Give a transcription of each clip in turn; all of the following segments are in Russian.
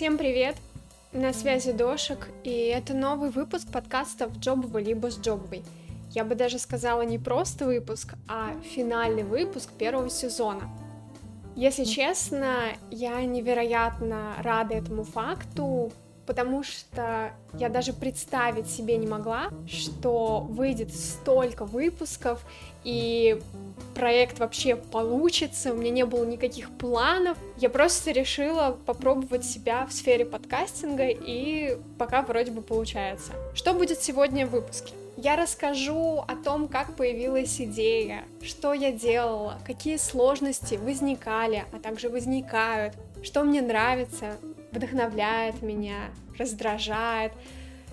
Всем привет! На связи Дошек, и это новый выпуск подкаста «В джобовой либо с джобовой». Я бы даже сказала не просто выпуск, а финальный выпуск первого сезона. Если честно, я невероятно рада этому факту, потому что я даже представить себе не могла, что выйдет столько выпусков, и проект вообще получится, у меня не было никаких планов, я просто решила попробовать себя в сфере подкастинга, и пока вроде бы получается. Что будет сегодня в выпуске? Я расскажу о том, как появилась идея, что я делала, какие сложности возникали, а также возникают, что мне нравится, вдохновляет меня, раздражает,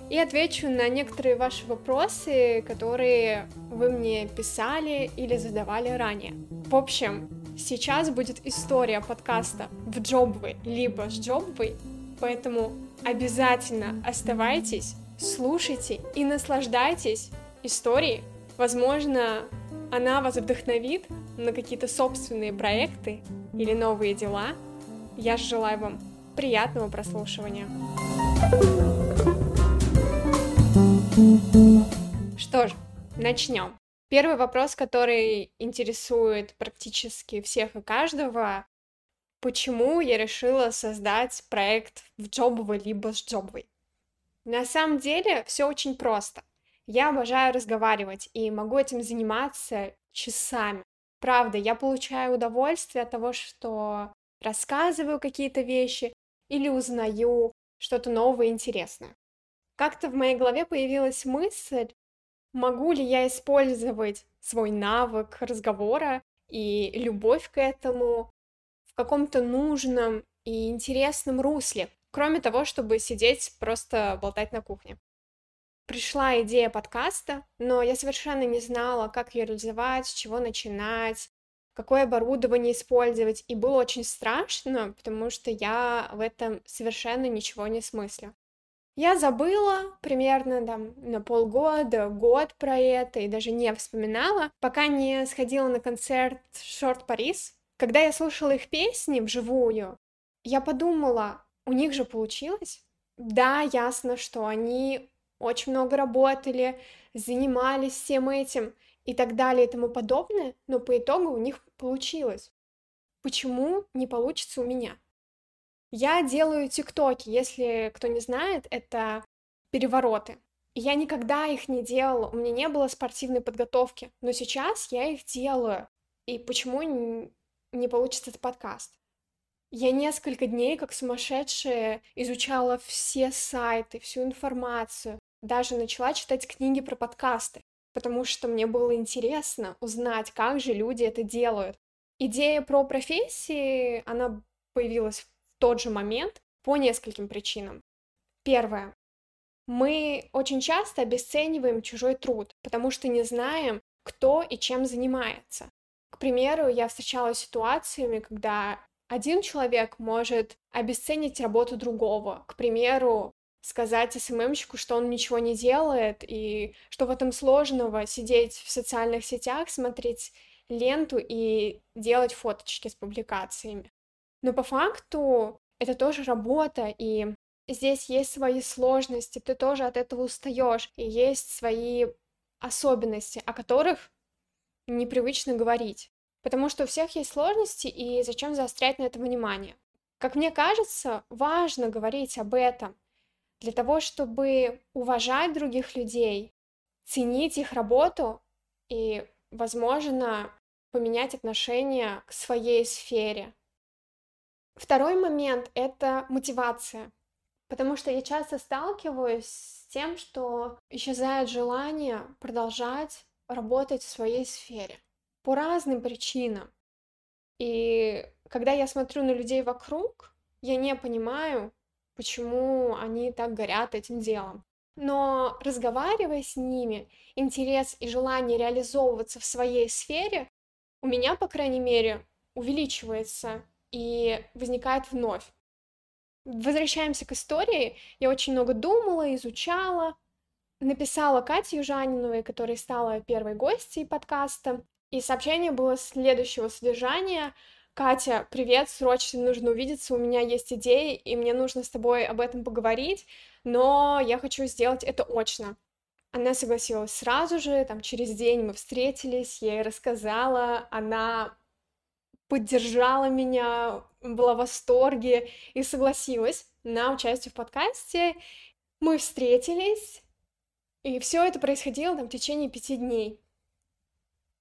и отвечу на некоторые ваши вопросы, которые вы мне писали или задавали ранее. В общем, сейчас будет история подкаста в джобвы либо с джобвой, поэтому обязательно оставайтесь, слушайте и наслаждайтесь историей. Возможно, она вас вдохновит на какие-то собственные проекты или новые дела. Я желаю вам приятного прослушивания. Что ж, начнем. Первый вопрос, который интересует практически всех и каждого, почему я решила создать проект в джобовой либо с джобовой. На самом деле все очень просто. Я обожаю разговаривать и могу этим заниматься часами. Правда, я получаю удовольствие от того, что рассказываю какие-то вещи или узнаю что-то новое и интересное. Как-то в моей голове появилась мысль, могу ли я использовать свой навык разговора и любовь к этому в каком-то нужном и интересном русле, кроме того, чтобы сидеть просто болтать на кухне. Пришла идея подкаста, но я совершенно не знала, как ее реализовать, с чего начинать, какое оборудование использовать, и было очень страшно, потому что я в этом совершенно ничего не смыслю. Я забыла примерно там на полгода, год про это и даже не вспоминала, пока не сходила на концерт Шорт Парис. Когда я слушала их песни вживую, я подумала, у них же получилось. Да, ясно, что они очень много работали, занимались всем этим и так далее и тому подобное, но по итогу у них получилось. Почему не получится у меня? Я делаю тиктоки, если кто не знает, это перевороты. Я никогда их не делала, у меня не было спортивной подготовки, но сейчас я их делаю. И почему не получится этот подкаст? Я несколько дней, как сумасшедшая, изучала все сайты, всю информацию, даже начала читать книги про подкасты, потому что мне было интересно узнать, как же люди это делают. Идея про профессии, она появилась тот же момент по нескольким причинам. Первое. Мы очень часто обесцениваем чужой труд, потому что не знаем, кто и чем занимается. К примеру, я встречалась с ситуациями, когда один человек может обесценить работу другого. К примеру, сказать СММщику, что он ничего не делает, и что в этом сложного сидеть в социальных сетях, смотреть ленту и делать фоточки с публикациями. Но по факту это тоже работа, и здесь есть свои сложности, ты тоже от этого устаешь, и есть свои особенности, о которых непривычно говорить. Потому что у всех есть сложности, и зачем заострять на это внимание? Как мне кажется, важно говорить об этом для того, чтобы уважать других людей, ценить их работу и, возможно, поменять отношение к своей сфере. Второй момент — это мотивация. Потому что я часто сталкиваюсь с тем, что исчезает желание продолжать работать в своей сфере по разным причинам. И когда я смотрю на людей вокруг, я не понимаю, почему они так горят этим делом. Но разговаривая с ними, интерес и желание реализовываться в своей сфере у меня, по крайней мере, увеличивается и возникает вновь. Возвращаемся к истории. Я очень много думала, изучала, написала Кате Южаниновой, которая стала первой гостьей подкаста, и сообщение было следующего содержания. Катя, привет, срочно нужно увидеться, у меня есть идеи, и мне нужно с тобой об этом поговорить, но я хочу сделать это очно. Она согласилась сразу же, там через день мы встретились, я ей рассказала, она поддержала меня, была в восторге и согласилась на участие в подкасте. Мы встретились, и все это происходило там в течение пяти дней.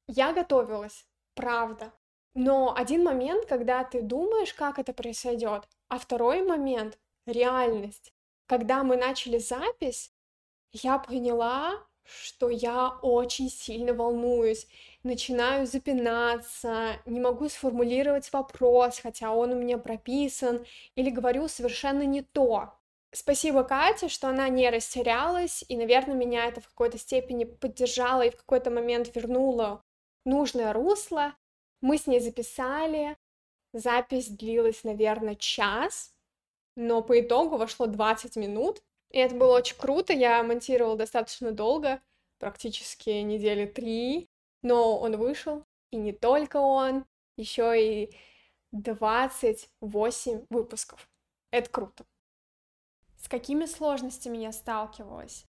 Я готовилась, правда. Но один момент, когда ты думаешь, как это произойдет, а второй момент — реальность. Когда мы начали запись, я поняла, что я очень сильно волнуюсь, начинаю запинаться, не могу сформулировать вопрос, хотя он у меня прописан, или говорю совершенно не то. Спасибо Кате, что она не растерялась, и, наверное, меня это в какой-то степени поддержало и в какой-то момент вернуло нужное русло. Мы с ней записали, запись длилась, наверное, час, но по итогу вошло 20 минут, и это было очень круто, я монтировала достаточно долго, практически недели три, но он вышел, и не только он, еще и 28 выпусков. Это круто. С какими сложностями я сталкивалась?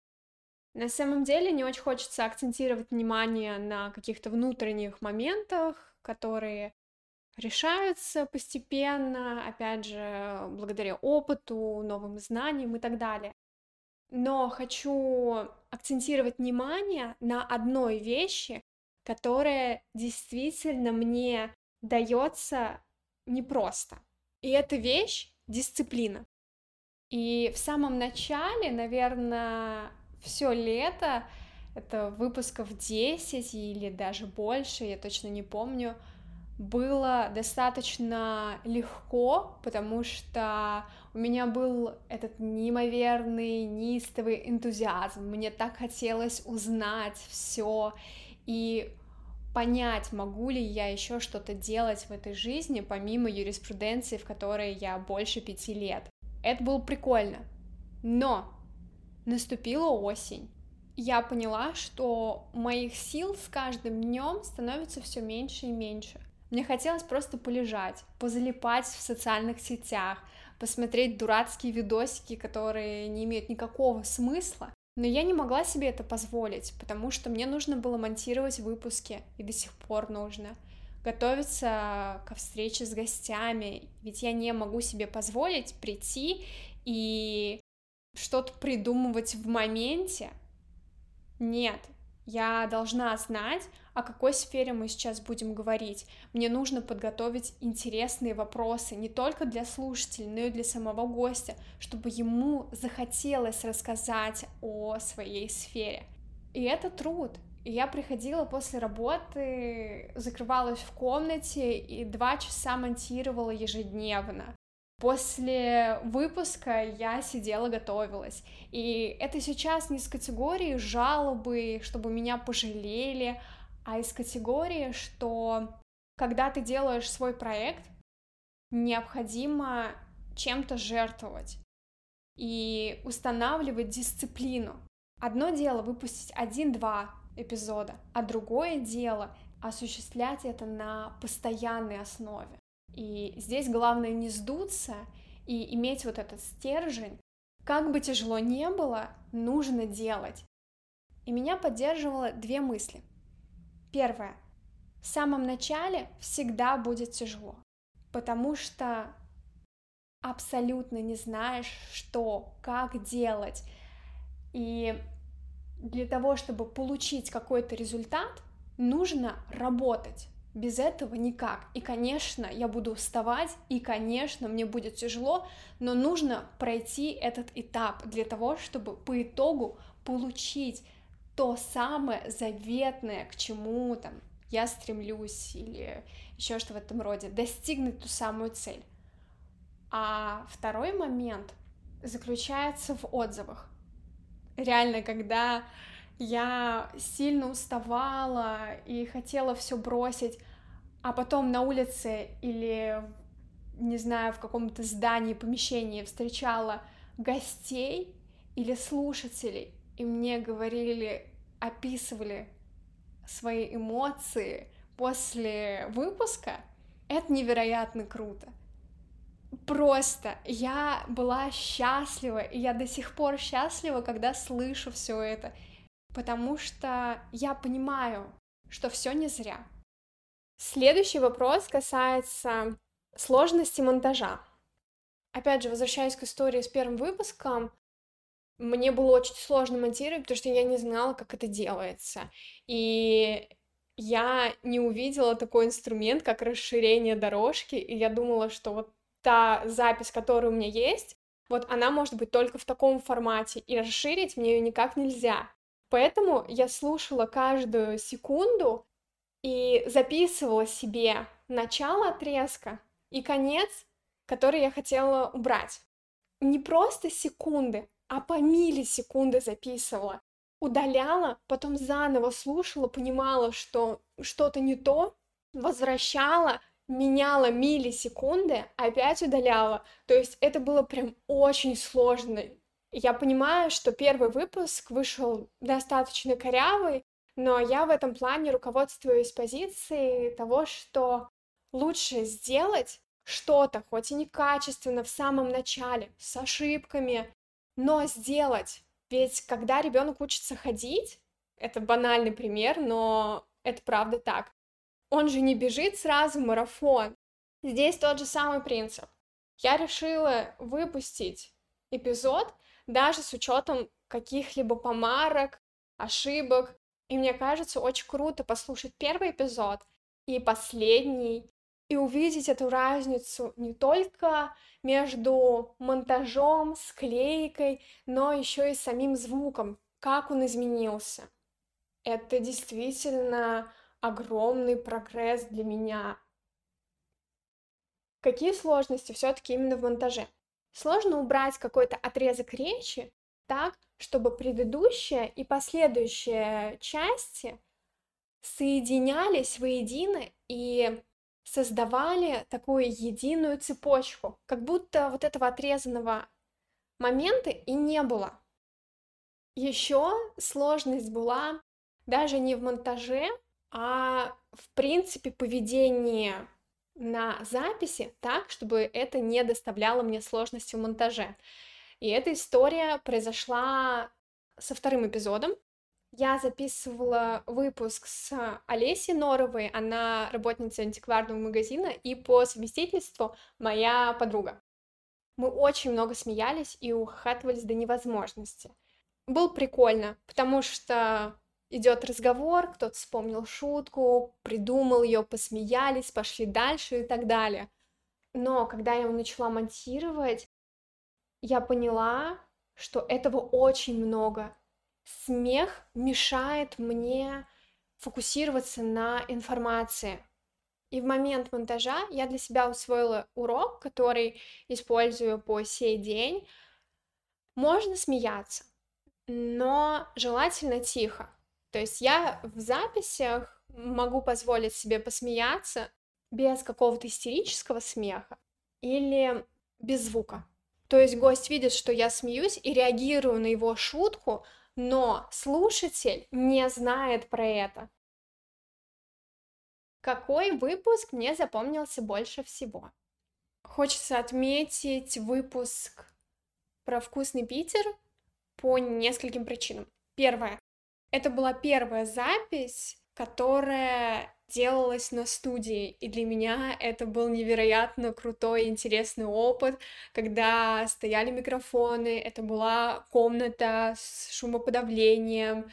На самом деле не очень хочется акцентировать внимание на каких-то внутренних моментах, которые решаются постепенно, опять же, благодаря опыту, новым знаниям и так далее. Но хочу акцентировать внимание на одной вещи, которая действительно мне дается непросто. И эта вещь — дисциплина. И в самом начале, наверное, все лето, это выпусков 10 или даже больше, я точно не помню, было достаточно легко, потому что у меня был этот неимоверный, неистовый энтузиазм. Мне так хотелось узнать все и понять, могу ли я еще что-то делать в этой жизни, помимо юриспруденции, в которой я больше пяти лет. Это было прикольно. Но наступила осень. Я поняла, что моих сил с каждым днем становится все меньше и меньше. Мне хотелось просто полежать, позалипать в социальных сетях, посмотреть дурацкие видосики, которые не имеют никакого смысла. Но я не могла себе это позволить, потому что мне нужно было монтировать выпуски, и до сих пор нужно готовиться ко встрече с гостями, ведь я не могу себе позволить прийти и что-то придумывать в моменте. Нет, я должна знать, о какой сфере мы сейчас будем говорить. Мне нужно подготовить интересные вопросы не только для слушателей, но и для самого гостя, чтобы ему захотелось рассказать о своей сфере. И это труд. И я приходила после работы, закрывалась в комнате и два часа монтировала ежедневно. После выпуска я сидела, готовилась. И это сейчас не с категории жалобы, чтобы меня пожалели, а из категории, что когда ты делаешь свой проект, необходимо чем-то жертвовать и устанавливать дисциплину. Одно дело выпустить один-два эпизода, а другое дело осуществлять это на постоянной основе. И здесь главное не сдуться и иметь вот этот стержень. Как бы тяжело не было, нужно делать. И меня поддерживало две мысли. Первое. В самом начале всегда будет тяжело, потому что абсолютно не знаешь, что, как делать. И для того, чтобы получить какой-то результат, нужно работать. Без этого никак. И, конечно, я буду уставать, и, конечно, мне будет тяжело, но нужно пройти этот этап для того, чтобы по итогу получить то самое заветное, к чему там я стремлюсь или еще что в этом роде, достигнуть ту самую цель. А второй момент заключается в отзывах. Реально, когда я сильно уставала и хотела все бросить, а потом на улице или, не знаю, в каком-то здании, помещении встречала гостей или слушателей, и мне говорили, описывали свои эмоции после выпуска, Это невероятно круто. Просто я была счастлива, и я до сих пор счастлива, когда слышу все это, потому что я понимаю, что все не зря. Следующий вопрос касается сложности монтажа. Опять же, возвращаясь к истории с первым выпуском, мне было очень сложно монтировать, потому что я не знала, как это делается. И я не увидела такой инструмент, как расширение дорожки, и я думала, что вот та запись, которая у меня есть, вот она может быть только в таком формате, и расширить мне ее никак нельзя. Поэтому я слушала каждую секунду и записывала себе начало отрезка и конец, который я хотела убрать. Не просто секунды, а по миллисекунды записывала. Удаляла, потом заново слушала, понимала, что что-то не то, возвращала, меняла миллисекунды, опять удаляла. То есть это было прям очень сложно. Я понимаю, что первый выпуск вышел достаточно корявый, но я в этом плане руководствуюсь позицией того, что лучше сделать что-то, хоть и некачественно в самом начале, с ошибками, но сделать. Ведь когда ребенок учится ходить, это банальный пример, но это правда так. Он же не бежит сразу марафон. Здесь тот же самый принцип. Я решила выпустить эпизод даже с учетом каких-либо помарок, ошибок. И мне кажется, очень круто послушать первый эпизод и последний, и увидеть эту разницу не только между монтажом, склейкой, но еще и самим звуком, как он изменился. Это действительно огромный прогресс для меня. Какие сложности все-таки именно в монтаже? Сложно убрать какой-то отрезок речи так, чтобы предыдущая и последующие части соединялись воедино и создавали такую единую цепочку, как будто вот этого отрезанного момента и не было. Еще сложность была даже не в монтаже, а в принципе поведении на записи так, чтобы это не доставляло мне сложности в монтаже. И эта история произошла со вторым эпизодом. Я записывала выпуск с Олесей Норовой, она работница антикварного магазина и по совместительству моя подруга. Мы очень много смеялись и ухахатывались до невозможности. Было прикольно, потому что идет разговор, кто-то вспомнил шутку, придумал ее, посмеялись, пошли дальше и так далее. Но когда я его начала монтировать, я поняла, что этого очень много. Смех мешает мне фокусироваться на информации. И в момент монтажа я для себя усвоила урок, который использую по сей день. Можно смеяться, но желательно тихо. То есть я в записях могу позволить себе посмеяться без какого-то истерического смеха или без звука. То есть гость видит, что я смеюсь и реагирую на его шутку, но слушатель не знает про это. Какой выпуск мне запомнился больше всего? Хочется отметить выпуск про вкусный Питер по нескольким причинам. Первое. Это была первая запись, которая делалась на студии, и для меня это был невероятно крутой, интересный опыт, когда стояли микрофоны, это была комната с шумоподавлением,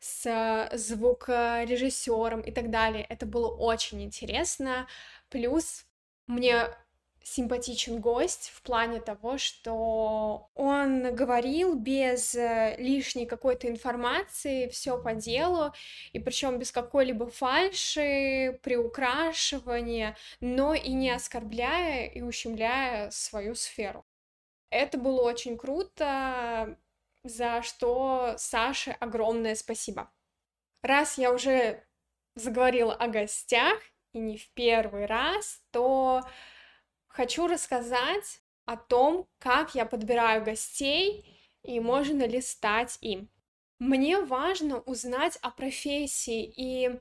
с звукорежиссером и так далее. Это было очень интересно. Плюс мне симпатичен гость в плане того, что он говорил без э, лишней какой-то информации, все по делу, и причем без какой-либо фальши, приукрашивания, но и не оскорбляя и ущемляя свою сферу. Это было очень круто, за что Саше огромное спасибо. Раз я уже заговорила о гостях, и не в первый раз, то Хочу рассказать о том, как я подбираю гостей и можно ли стать им. Мне важно узнать о профессии и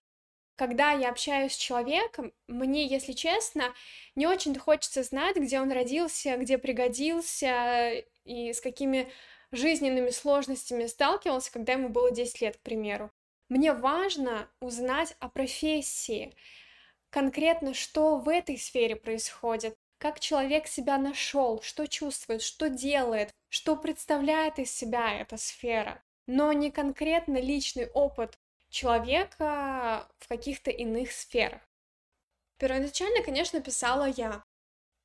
когда я общаюсь с человеком, мне, если честно, не очень хочется знать, где он родился, где пригодился и с какими жизненными сложностями сталкивался, когда ему было 10 лет, к примеру. Мне важно узнать о профессии, конкретно, что в этой сфере происходит, как человек себя нашел, что чувствует, что делает, что представляет из себя эта сфера, но не конкретно личный опыт человека в каких-то иных сферах. Первоначально, конечно, писала я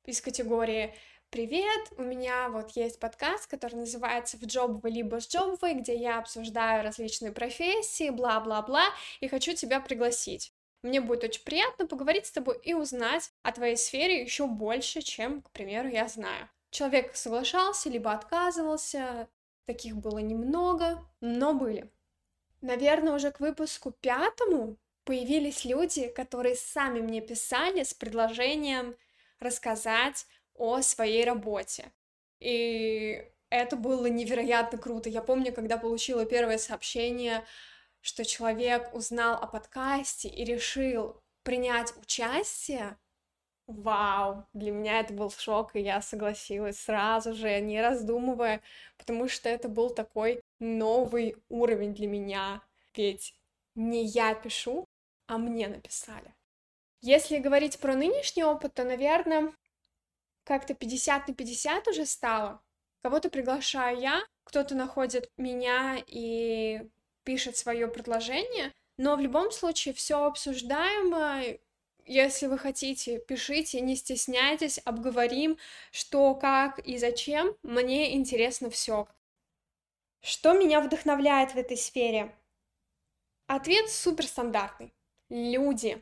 из категории «Привет, у меня вот есть подкаст, который называется «В джобовой либо с джобовой», где я обсуждаю различные профессии, бла-бла-бла, и хочу тебя пригласить. Мне будет очень приятно поговорить с тобой и узнать о твоей сфере еще больше, чем, к примеру, я знаю. Человек соглашался, либо отказывался, таких было немного, но были. Наверное, уже к выпуску пятому появились люди, которые сами мне писали с предложением рассказать о своей работе. И это было невероятно круто. Я помню, когда получила первое сообщение, что человек узнал о подкасте и решил принять участие, Вау, для меня это был шок, и я согласилась сразу же, не раздумывая, потому что это был такой новый уровень для меня, ведь не я пишу, а мне написали. Если говорить про нынешний опыт, то, наверное, как-то 50 на 50 уже стало. Кого-то приглашаю я, кто-то находит меня и пишет свое предложение, но в любом случае все обсуждаемо, если вы хотите, пишите, не стесняйтесь, обговорим, что, как и зачем. Мне интересно все. Что меня вдохновляет в этой сфере? Ответ суперстандартный. Люди,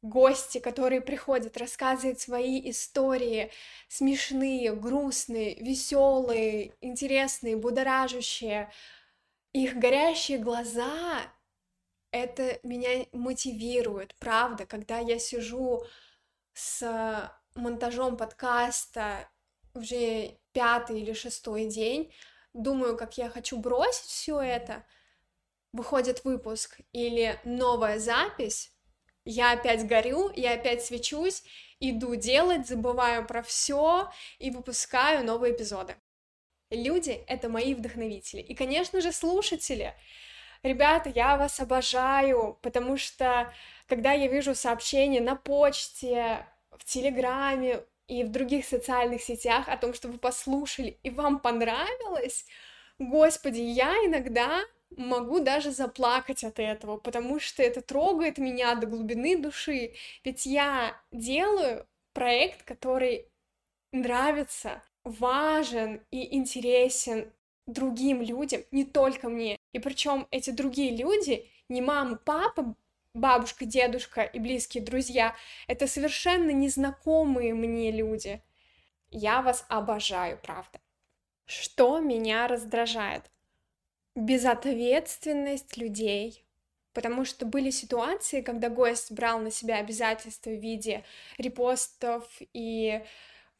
гости, которые приходят, рассказывают свои истории, смешные, грустные, веселые, интересные, будоражащие. Их горящие глаза это меня мотивирует, правда, когда я сижу с монтажом подкаста уже пятый или шестой день, думаю, как я хочу бросить все это, выходит выпуск или новая запись, я опять горю, я опять свечусь, иду делать, забываю про все и выпускаю новые эпизоды. Люди — это мои вдохновители. И, конечно же, слушатели — ребята, я вас обожаю, потому что когда я вижу сообщения на почте, в Телеграме и в других социальных сетях о том, что вы послушали и вам понравилось, господи, я иногда могу даже заплакать от этого, потому что это трогает меня до глубины души, ведь я делаю проект, который нравится, важен и интересен другим людям, не только мне. И причем эти другие люди, не мама, папа, бабушка, дедушка и близкие друзья, это совершенно незнакомые мне люди. Я вас обожаю, правда. Что меня раздражает? Безответственность людей. Потому что были ситуации, когда гость брал на себя обязательства в виде репостов и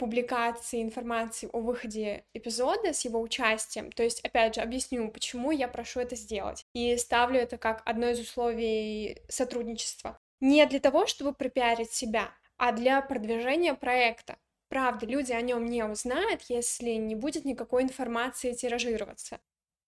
публикации информации о выходе эпизода с его участием. То есть, опять же, объясню, почему я прошу это сделать. И ставлю это как одно из условий сотрудничества. Не для того, чтобы пропиарить себя, а для продвижения проекта. Правда, люди о нем не узнают, если не будет никакой информации тиражироваться.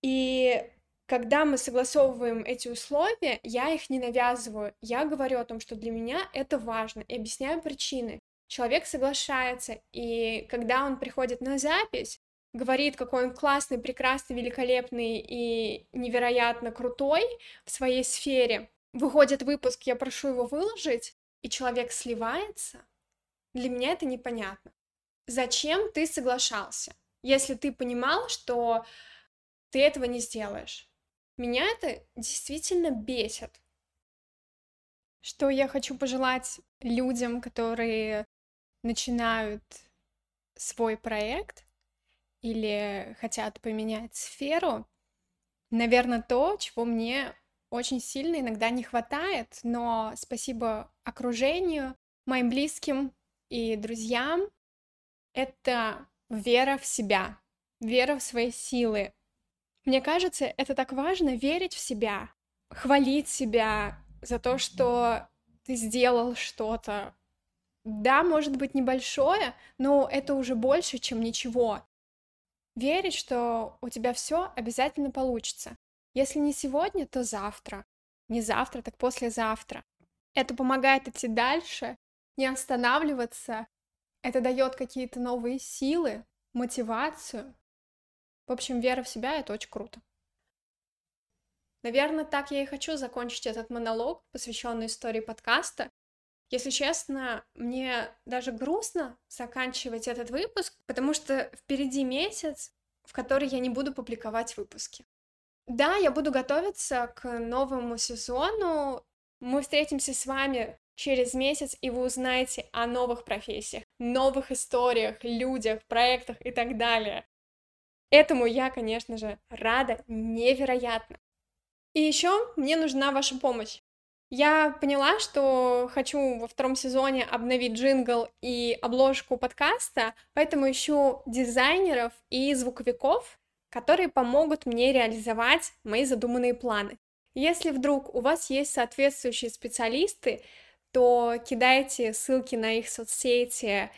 И когда мы согласовываем эти условия, я их не навязываю. Я говорю о том, что для меня это важно, и объясняю причины человек соглашается, и когда он приходит на запись, говорит, какой он классный, прекрасный, великолепный и невероятно крутой в своей сфере, выходит выпуск, я прошу его выложить, и человек сливается, для меня это непонятно. Зачем ты соглашался, если ты понимал, что ты этого не сделаешь? Меня это действительно бесит. Что я хочу пожелать людям, которые начинают свой проект или хотят поменять сферу, наверное, то, чего мне очень сильно иногда не хватает, но спасибо окружению, моим близким и друзьям, это вера в себя, вера в свои силы. Мне кажется, это так важно верить в себя, хвалить себя, за то, что ты сделал что-то. Да, может быть небольшое, но это уже больше, чем ничего. Верить, что у тебя все обязательно получится. Если не сегодня, то завтра. Не завтра, так послезавтра. Это помогает идти дальше, не останавливаться. Это дает какие-то новые силы, мотивацию. В общем, вера в себя — это очень круто. Наверное, так я и хочу закончить этот монолог, посвященный истории подкаста. Если честно, мне даже грустно заканчивать этот выпуск, потому что впереди месяц, в который я не буду публиковать выпуски. Да, я буду готовиться к новому сезону. Мы встретимся с вами через месяц, и вы узнаете о новых профессиях, новых историях, людях, проектах и так далее. Этому я, конечно же, рада невероятно. И еще мне нужна ваша помощь. Я поняла, что хочу во втором сезоне обновить джингл и обложку подкаста, поэтому ищу дизайнеров и звуковиков, которые помогут мне реализовать мои задуманные планы. Если вдруг у вас есть соответствующие специалисты, то кидайте ссылки на их соцсети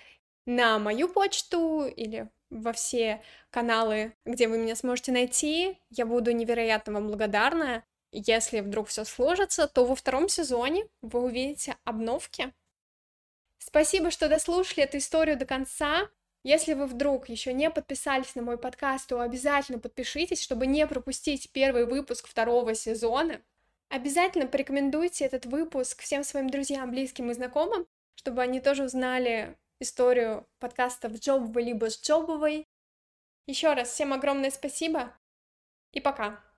на мою почту или во все каналы, где вы меня сможете найти. Я буду невероятно вам благодарна. Если вдруг все сложится, то во втором сезоне вы увидите обновки. Спасибо, что дослушали эту историю до конца. Если вы вдруг еще не подписались на мой подкаст, то обязательно подпишитесь, чтобы не пропустить первый выпуск второго сезона. Обязательно порекомендуйте этот выпуск всем своим друзьям, близким и знакомым, чтобы они тоже узнали историю подкаста в джобовой либо с джобовой. Еще раз всем огромное спасибо и пока!